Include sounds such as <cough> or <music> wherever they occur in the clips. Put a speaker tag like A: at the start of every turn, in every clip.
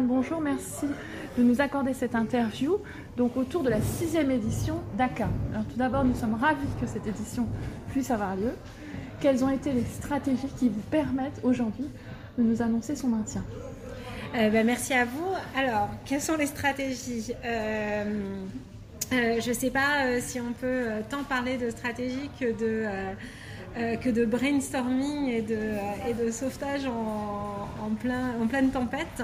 A: Bonjour, merci de nous accorder cette interview donc autour de la sixième édition d'ACA. Alors tout d'abord, nous sommes ravis que cette édition puisse avoir lieu. Quelles ont été les stratégies qui vous permettent aujourd'hui de nous annoncer son maintien?
B: Euh, ben, Merci à vous. Alors, quelles sont les stratégies? Euh, euh, Je ne sais pas si on peut tant parler de stratégie que de... que de brainstorming et de, et de sauvetage en, plein, en pleine tempête.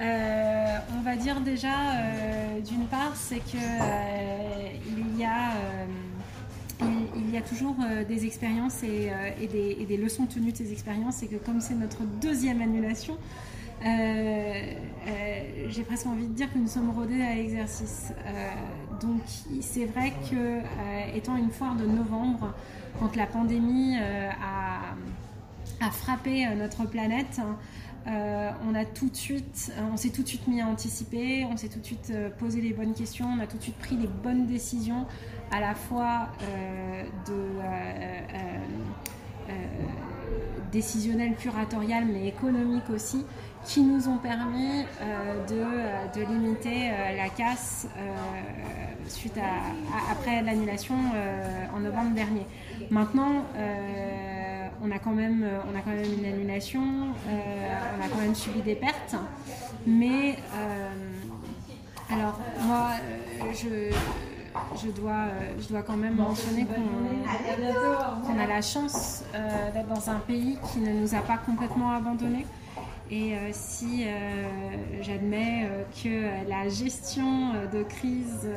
B: Euh, on va dire déjà, euh, d'une part, c'est euh, il y a y a toujours des expériences et, des, leçons tenues de ces expériences et que comme c'est notre deuxième annulation, j'ai presque envie de dire que nous sommes rodés à l'exercice. donc c'est vrai que étant une foire de novembre, quand la pandémie a, frappé notre planète, euh, on a tout de suite, euh, on s'est tout de suite mis à anticiper, on s'est tout de suite euh, posé les bonnes questions, on a tout de suite pris les bonnes décisions, à la fois de décisionnelles, curatoriales, mais économiques aussi, qui nous ont permis de, limiter la casse suite à après l'annulation en novembre dernier. Maintenant on a quand même, euh, on a quand même une annulation, euh, on a quand même subi des pertes. Mais euh, alors moi, je, je dois, je dois quand même mentionner qu'on a la chance d'être dans un pays qui ne nous a pas complètement abandonnés. Et si j'admets que la gestion de crise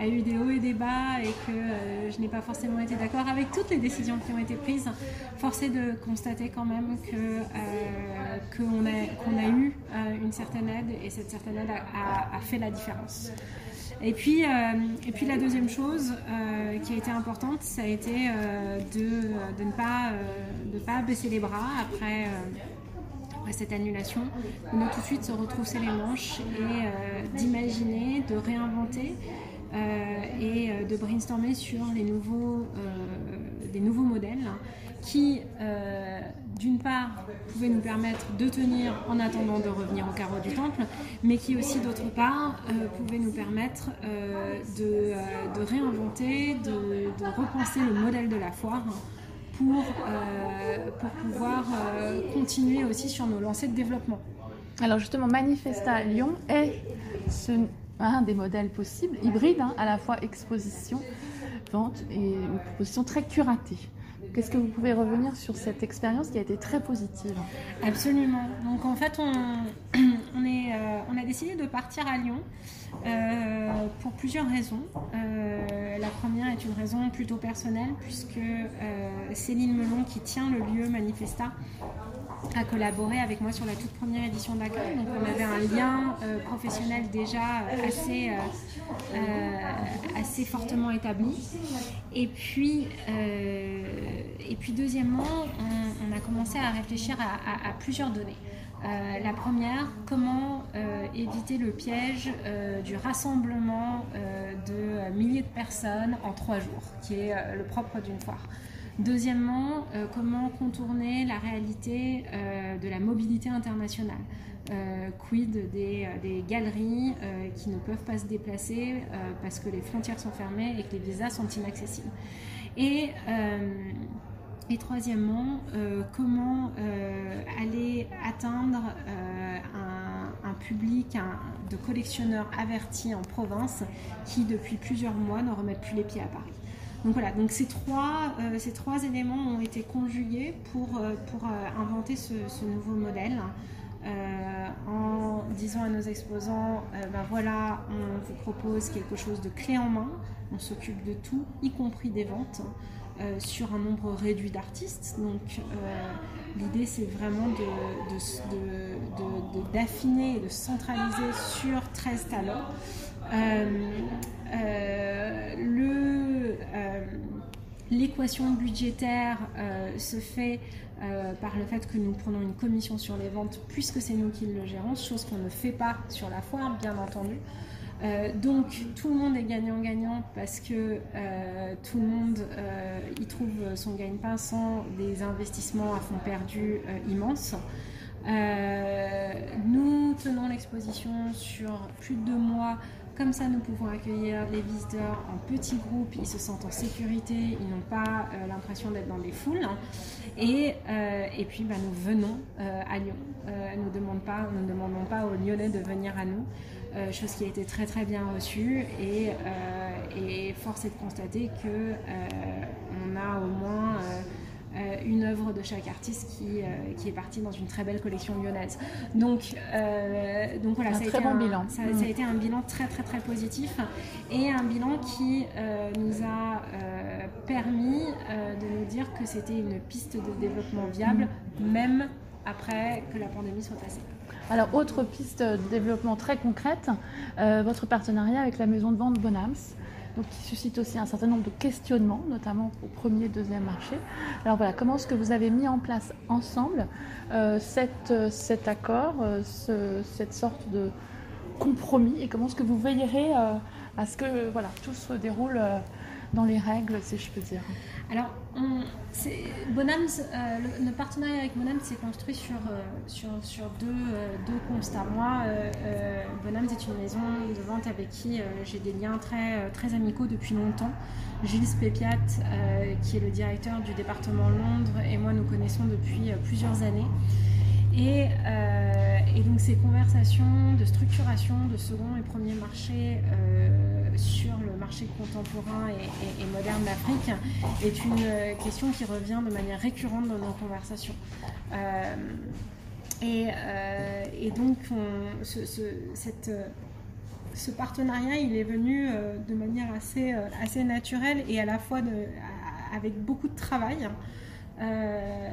B: a eu des hauts et des bas et que euh, je n'ai pas forcément été d'accord avec toutes les décisions qui ont été prises. Force est de constater quand même euh, qu'on a, a eu euh, une certaine aide et cette certaine aide a, fait la différence. Et puis, et puis la deuxième chose qui a été importante, ça a été de, ne pas, de pas baisser les bras après cette annulation, de tout de suite se retrousser les manches et d'imaginer, de réinventer euh, et euh, de brainstormer sur les nouveaux, euh, des nouveaux modèles qui, d'une part, pouvaient nous permettre de tenir en attendant de revenir au carreau du temple, mais qui aussi, d'autre part, pouvaient nous permettre de, de, réinventer, de, repenser le modèle de la foire pour, pour pouvoir continuer aussi sur nos lancées de développement.
A: Alors justement, Manifesta Lyon est un des modèles possibles, hybride, hein, à la fois exposition, et une proposition très curatée. Qu'est-ce que vous pouvez revenir sur cette expérience qui a été très positive
B: Absolument. Donc en fait, on, <clears throat> euh, a décidé de partir à Lyon euh, pour plusieurs raisons. Euh, la première est une raison plutôt personnelle puisque Céline Melon, qui tient le lieu Manifesta, a collaboré avec moi sur la toute première édition d'accueil. Donc on avait un lien euh, professionnel déjà assez, euh, euh, assez fortement établi. Et puis, et puis deuxièmement, on, a commencé à réfléchir à, plusieurs données. la première, comment éviter le piège du rassemblement de milliers de personnes en trois jours, qui est le propre d'une foire. Deuxièmement, euh, comment contourner la réalité euh, de la mobilité internationale? Euh, Quid des, galeries qui ne peuvent pas se déplacer parce que les frontières sont fermées et que les visas sont inaccessibles? Et, et troisièmement, comment aller atteindre un, public de collectionneurs avertis en province qui, depuis plusieurs mois, ne remettent plus les pieds à Paris? Donc voilà, donc ces trois, euh, ces trois éléments ont été conjugués pour, euh, pour euh, inventer ce, nouveau modèle. en disant à nos exposants, ben voilà, on vous propose quelque chose de clé en main, on s'occupe de tout, y compris des ventes, sur un nombre réduit d'artistes. Donc l'idée c'est vraiment d'affiner de, et de centraliser sur 13 talents. Euh, l'équation budgétaire euh, se fait euh, par le fait que nous prenons une commission sur les ventes puisque c'est nous qui le gérons, chose qu'on ne fait pas sur la foire, bien entendu. donc tout le monde est gagnant-gagnant parce que tout le monde y trouve son gagne-pain sans des investissements à fond perdu immenses. nous tenons l'exposition sur plus de deux mois comme ça, nous pouvons accueillir les visiteurs en petits groupes, ils se sentent en sécurité, ils n'ont pas euh, l'impression d'être dans des foules. Et, euh, et puis, bah, nous venons euh, à Lyon. nous, nous ne demandons pas aux Lyonnais de venir à nous, chose qui a été très très bien reçue. Et force est de constater qu'on a au moins euh, une œuvre de chaque artiste qui, euh, qui, est partie dans une très belle collection lyonnaise. Donc, euh, donc voilà, ça, a été un, bilan. Ça, a mm. été un bilan très très très positif et un bilan qui nous a permis de nous dire que c'était une piste de développement viable, mm. même après que la pandémie soit passée.
A: Alors, autre piste de développement très concrète, votre partenariat avec la maison de vente Bonhams qui suscite aussi un certain nombre de questionnements, notamment au premier et deuxième marché. Alors voilà, comment est-ce que vous avez mis en place ensemble euh, euh, cet accord, euh, cette sorte de compromis, et comment est-ce que vous veillerez à ce que voilà, tout se déroule dans les règles, si je peux dire?
B: Alors, Bonhams, euh, partenariat avec Bonhams s'est construit sur, euh, euh, deux, constats. Moi, Bonhams est une maison de vente avec qui j'ai des liens très, amicaux depuis longtemps. Gilles Pépiat, qui est le directeur du département Londres, et moi nous connaissons depuis plusieurs années. Et, donc ces conversations de structuration de second et premier marché sur le marché contemporain et, moderne d'Afrique est une euh, question qui revient de manière récurrente dans nos conversations. Euh, euh, et, donc, ce, partenariat, il est venu de manière assez, assez naturelle et à la fois avec beaucoup de travail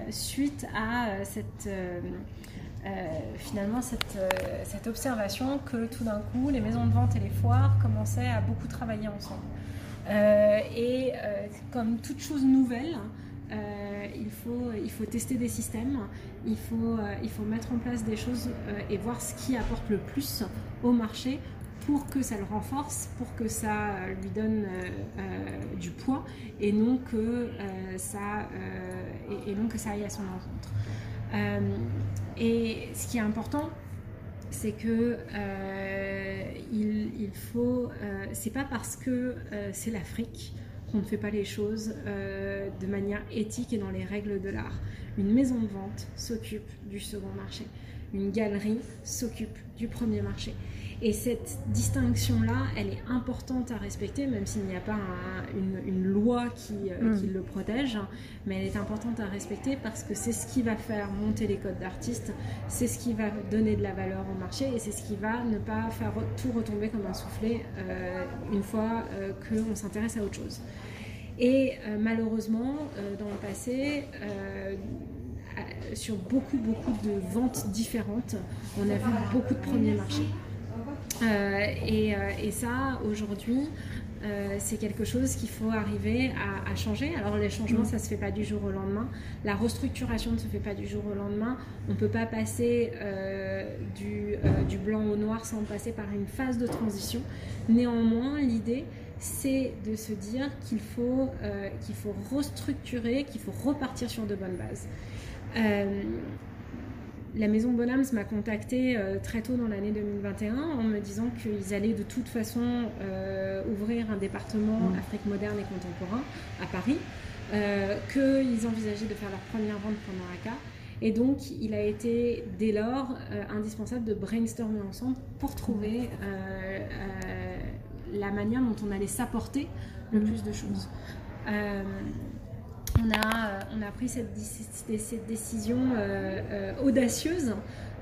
B: suite à cette finalement euh, cette, observation que tout d'un coup, les maisons de vente et les foires commençaient à beaucoup travailler ensemble. Euh, et comme toute chose nouvelle, il, faut, tester des systèmes, il faut, mettre en place des choses et voir ce qui apporte le plus au marché pour que ça le renforce, pour que ça lui donne du poids et non que, ça, et, non que ça aille à son encontre. Et ce qui est important, c'est que euh, il, faut. Euh, c'est pas parce que euh, c'est l'Afrique qu'on ne fait pas les choses de manière éthique et dans les règles de l'art. Une maison de vente s'occupe du second marché. Une galerie s'occupe du premier marché. Et cette distinction-là, elle est importante à respecter, même s'il n'y a pas une, loi qui, euh, mm. qui, le protège, mais elle est importante à respecter parce que c'est ce qui va faire monter les codes d'artistes, c'est ce qui va donner de la valeur au marché et c'est ce qui va ne pas faire tout retomber comme un soufflet euh, une fois euh, qu'on s'intéresse à autre chose. Et malheureusement, dans le passé, sur beaucoup, beaucoup de ventes différentes, on a vu beaucoup de premiers marchés. Euh, euh, et, ça, aujourd'hui, euh, c'est quelque chose qu'il faut arriver à, changer. Alors les changements, ça ne se fait pas du jour au lendemain. La restructuration ne se fait pas du jour au lendemain. On ne peut pas passer du, du, blanc au noir sans passer par une phase de transition. Néanmoins, l'idée, c'est de se dire qu'il faut, qu'il faut restructurer, qu'il faut repartir sur de bonnes bases la maison Bonhams m'a contacté euh, très tôt dans l'année 2021 en me disant qu'ils allaient de toute façon euh, ouvrir un département mm. Afrique moderne et contemporain à Paris, euh, qu'ils envisageaient de faire leur première vente pendant ACA. Et donc, il a été dès lors indispensable de brainstormer ensemble pour trouver la manière dont on allait s'apporter le plus de choses on a, euh, on pris cette, décision euh, euh, audacieuse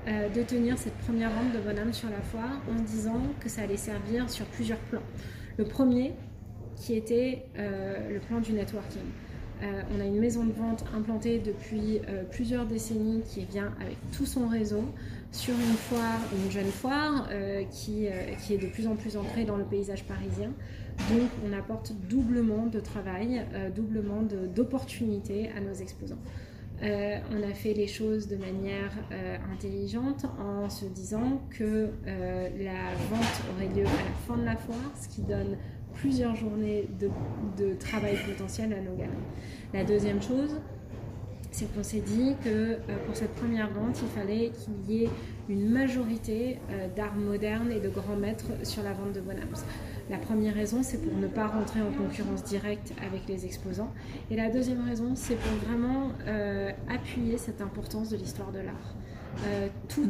B: de tenir cette première vente de Bonhomme sur la foire en disant que ça allait servir sur plusieurs plans. Le premier, qui était le plan du networking. on a une maison de vente implantée depuis plusieurs décennies qui vient avec tout son réseau sur une foire, une jeune foire qui, qui, est de plus en plus ancrée dans le paysage parisien. Donc on apporte doublement de travail, euh, doublement d'opportunités à nos exposants. Euh, on a fait les choses de manière euh, intelligente en se disant que la vente aurait lieu à la fin de la foire, ce qui donne plusieurs journées de, travail potentiel à nos galeries. La deuxième chose, c'est qu'on s'est dit que pour cette première vente, il fallait qu'il y ait une majorité d'art moderne et de grands maîtres sur la vente de Bonhams. La première raison, c'est pour ne pas rentrer en concurrence directe avec les exposants. Et la deuxième raison, c'est pour vraiment appuyer cette importance de l'histoire de l'art. tout,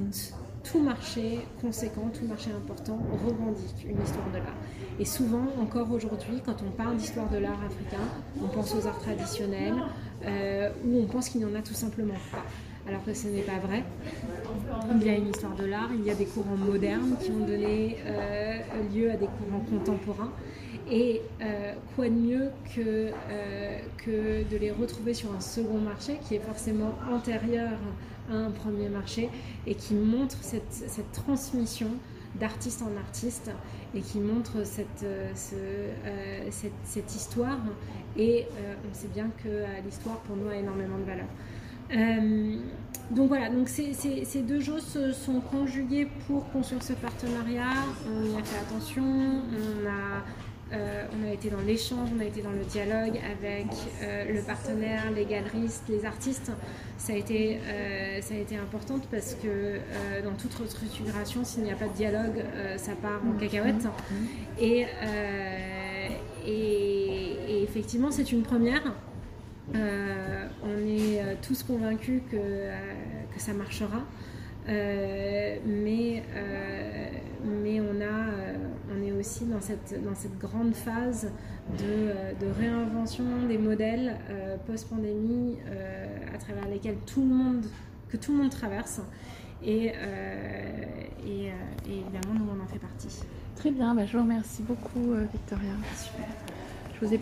B: tout marché conséquent, tout marché important revendique une histoire de l'art. Et souvent, encore aujourd'hui, quand on parle d'histoire de l'art africain, on pense aux arts traditionnels euh, ou on pense qu'il n'y en a tout simplement pas. Alors que ce n'est pas vrai. Il y a une histoire de l'art, il y a des courants modernes qui ont donné euh, lieu à des courants contemporains. Et euh, quoi de mieux que, que de les retrouver sur un second marché qui est forcément antérieur un premier marché et qui montre cette, transmission d'artiste en artiste et qui montre cette, euh, euh, histoire. Et euh, on sait bien que l'histoire pour nous a énormément de valeur. donc voilà, donc ces, ces, deux choses se sont conjuguées pour construire ce partenariat. On y a fait attention, on a euh, on a été dans l'échange, on a été dans le dialogue avec euh, le partenaire, les galeristes, les artistes. Ça a été, euh, ça a été important parce que dans toute restructuration, s'il n'y a pas de dialogue, ça part en cacahuète. Et, et, effectivement, c'est une première. on est tous convaincus que, que ça marchera. mais, on a on est aussi dans cette, dans cette grande phase de, euh, réinvention des modèles euh, post-pandémie euh, à travers lesquels tout le monde, que tout le monde traverse. Et, évidemment, nous, on en fait partie.
A: Très bien, bah, je vous remercie beaucoup, Victoria.
B: Super.